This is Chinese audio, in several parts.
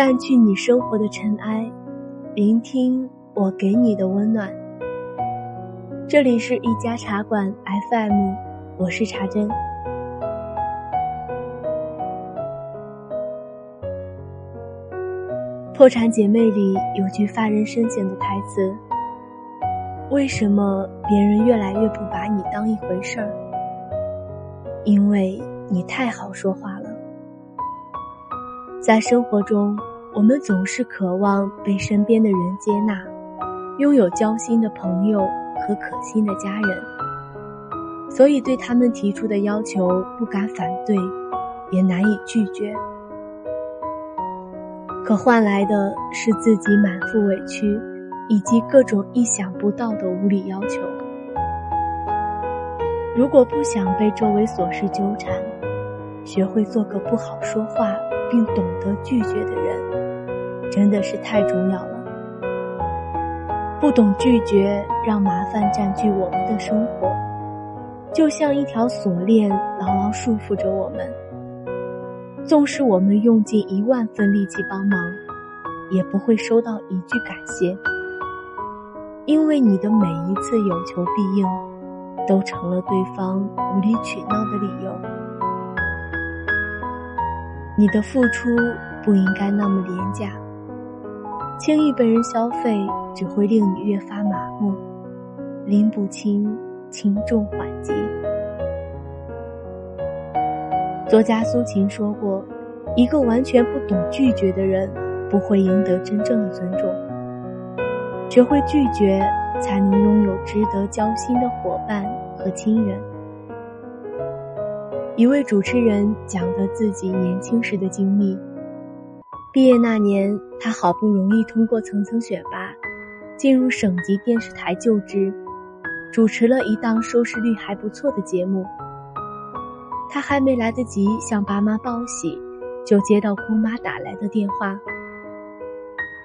淡去你生活的尘埃，聆听我给你的温暖。这里是一家茶馆 FM，我是茶真。破产姐妹里有句发人深省的台词：“为什么别人越来越不把你当一回事儿？因为你太好说话了。”在生活中，我们总是渴望被身边的人接纳，拥有交心的朋友和可心的家人，所以对他们提出的要求不敢反对，也难以拒绝。可换来的是自己满腹委屈，以及各种意想不到的无理要求。如果不想被周围琐事纠缠，学会做个不好说话。并懂得拒绝的人，真的是太重要了。不懂拒绝，让麻烦占据我们的生活，就像一条锁链牢牢束缚着我们。纵使我们用尽一万分力气帮忙，也不会收到一句感谢，因为你的每一次有求必应，都成了对方无理取闹的理由。你的付出不应该那么廉价，轻易被人消费只会令你越发麻木，拎不清轻重缓急。作家苏秦说过：“一个完全不懂拒绝的人，不会赢得真正的尊重。学会拒绝，才能拥有值得交心的伙伴和亲人。”一位主持人讲的自己年轻时的经历。毕业那年，他好不容易通过层层选拔，进入省级电视台就职，主持了一档收视率还不错的节目。他还没来得及向爸妈报喜，就接到姑妈打来的电话。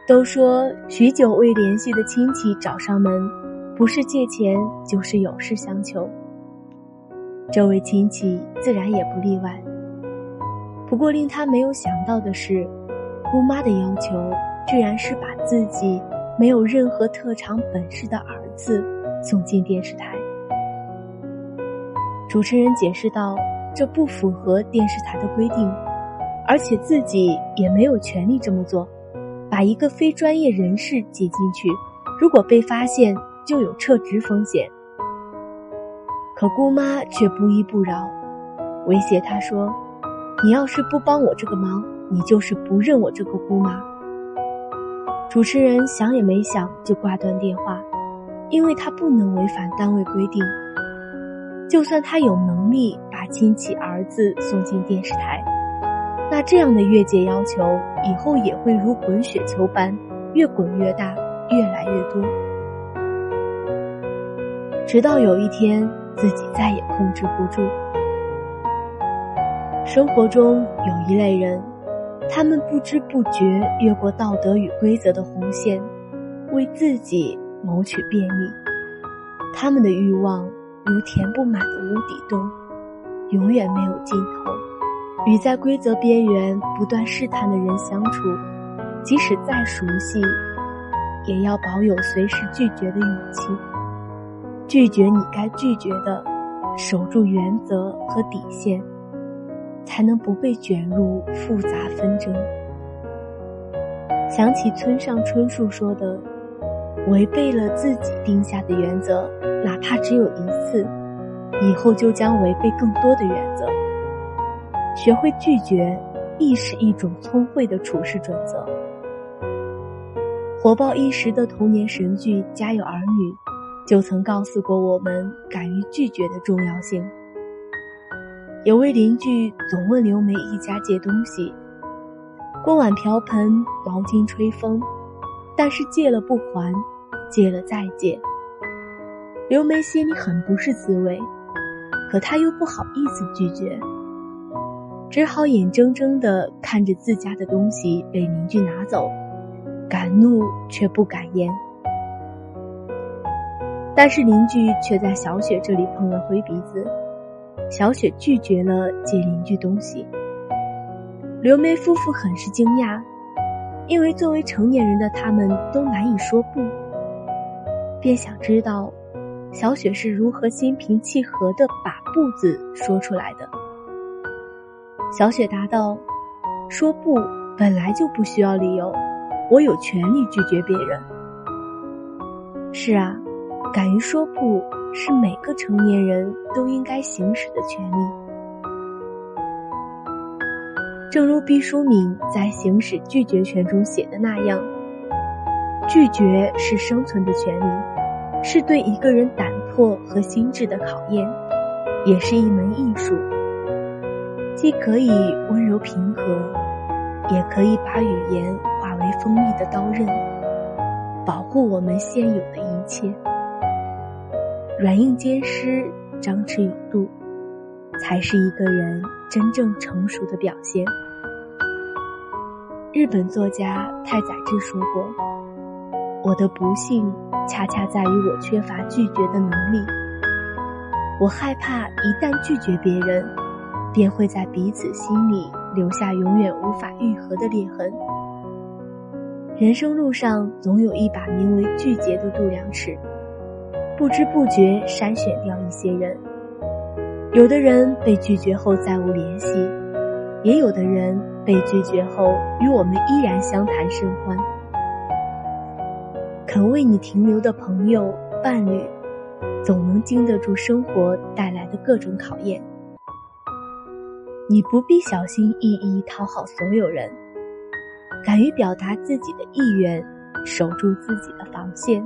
都说许久未联系的亲戚找上门，不是借钱，就是有事相求。这位亲戚自然也不例外。不过令他没有想到的是，姑妈的要求居然是把自己没有任何特长本事的儿子送进电视台。主持人解释道：“这不符合电视台的规定，而且自己也没有权利这么做。把一个非专业人士挤进去，如果被发现，就有撤职风险。”可姑妈却不依不饶，威胁他说：“你要是不帮我这个忙，你就是不认我这个姑妈。”主持人想也没想就挂断电话，因为他不能违反单位规定。就算他有能力把亲戚儿子送进电视台，那这样的越界要求以后也会如滚雪球般越滚越大，越来越多，直到有一天。自己再也控制不住。生活中有一类人，他们不知不觉越过道德与规则的红线，为自己谋取便利。他们的欲望如填不满的无底洞，永远没有尽头。与在规则边缘不断试探的人相处，即使再熟悉，也要保有随时拒绝的勇气。拒绝你该拒绝的，守住原则和底线，才能不被卷入复杂纷争。想起村上春树说的：“违背了自己定下的原则，哪怕只有一次，以后就将违背更多的原则。”学会拒绝，亦是一种聪慧的处事准则。火爆一时的童年神剧《家有儿女》。就曾告诉过我们敢于拒绝的重要性。有位邻居总问刘梅一家借东西，锅碗瓢盆、毛巾、吹风，但是借了不还，借了再借。刘梅心里很不是滋味，可她又不好意思拒绝，只好眼睁睁的看着自家的东西被邻居拿走，敢怒却不敢言。但是邻居却在小雪这里碰了灰鼻子，小雪拒绝了借邻居东西。刘梅夫妇很是惊讶，因为作为成年人的他们都难以说不，便想知道小雪是如何心平气和的把“不”字说出来的。小雪答道：“说不本来就不需要理由，我有权利拒绝别人。”是啊，敢于说不是每个成年人都应该行使的权利。正如毕淑敏在《行使拒绝权》中写的那样，拒绝是生存的权利，是对一个人胆魄和心智的考验，也是一门艺术。既可以温柔平和，也可以把语言化为锋利的刀刃，保护我们现有的一切。软硬兼施，张弛有度，才是一个人真正成熟的表现。日本作家太宰治说过：“我的不幸恰恰在于我缺乏拒绝的能力。我害怕一旦拒绝别人，便会在彼此心里留下永远无法愈合的裂痕。人生路上总有一把名为拒绝的度量尺，不知不觉筛选掉一些人。有的人被拒绝后再无联系，也有的人。”被拒绝后，与我们依然相谈甚欢。肯为你停留的朋友、伴侣，总能经得住生活带来的各种考验。你不必小心翼翼讨好所有人，敢于表达自己的意愿，守住自己的防线，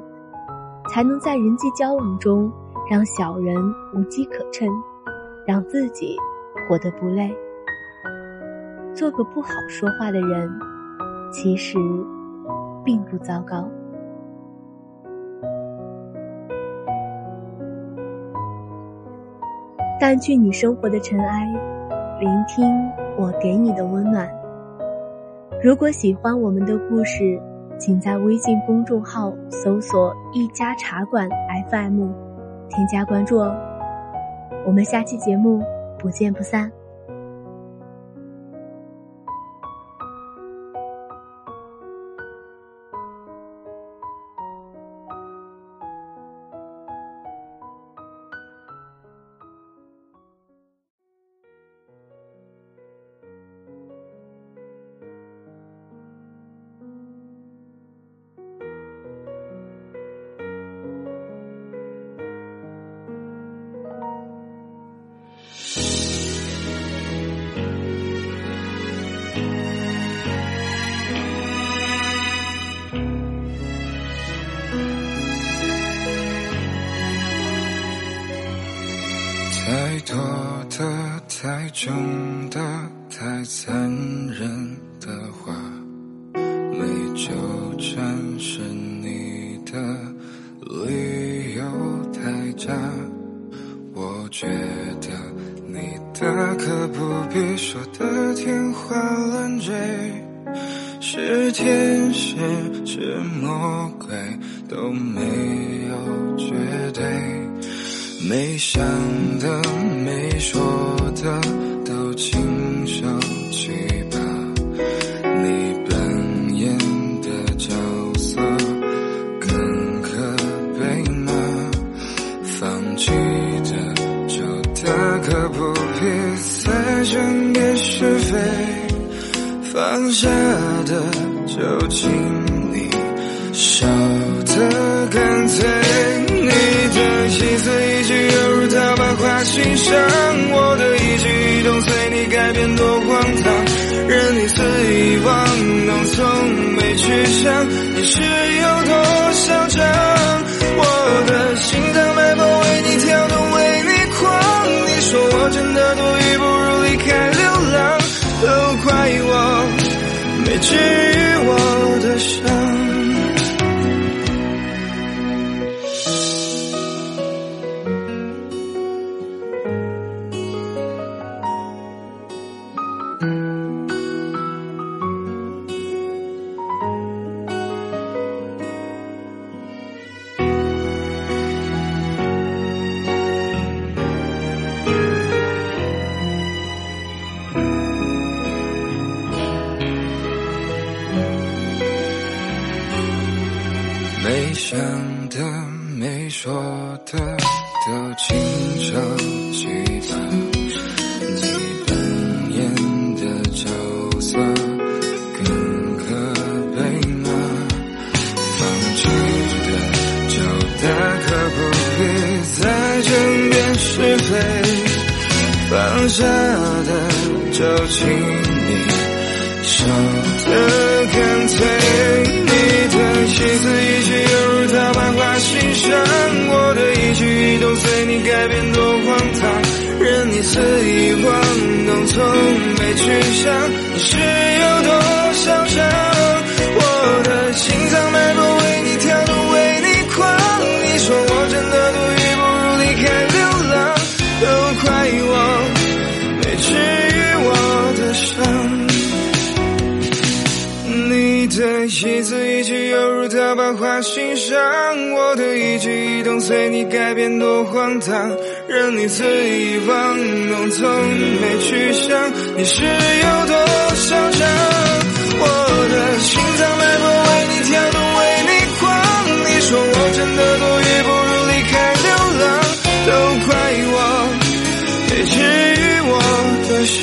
才能在人际交往中让小人无机可乘，让自己活得不累。做个不好说话的人，其实并不糟糕。淡去你生活的尘埃，聆听我给你的温暖。如果喜欢我们的故事，请在微信公众号搜索“一家茶馆 FM”，添加关注哦。我们下期节目不见不散。太多的、太重的、太残忍的话，没纠缠是你的理由太假。我觉得你大可不必说的天花乱坠，是天使是魔鬼都没有绝对。没想的、没说的，都请收起吧。你扮演的角色更可悲吗？放弃的就大可不必再争辩是非，放下的就请上，我的一举一动随你改变多荒唐，任你肆意妄动，从没去想你是有多嚣张。我的心脏脉搏为你跳动，为你狂。你说我真的多余，不如离开流浪，都怪我没治想的、没说的，都轻描记吧。你扮演的角色更可悲吗？放弃的、交的，可不必再争辩是非。放下的，就请你少的次遗忘，都从没去想。是。如。他把话心上，我的一举一动随你改变多荒唐，任你肆意玩弄，从没去想你是有多嚣张。我的心脏脉搏为你跳动，为你狂。你说我真的多余，不如离开流浪，都怪我没治愈我的伤。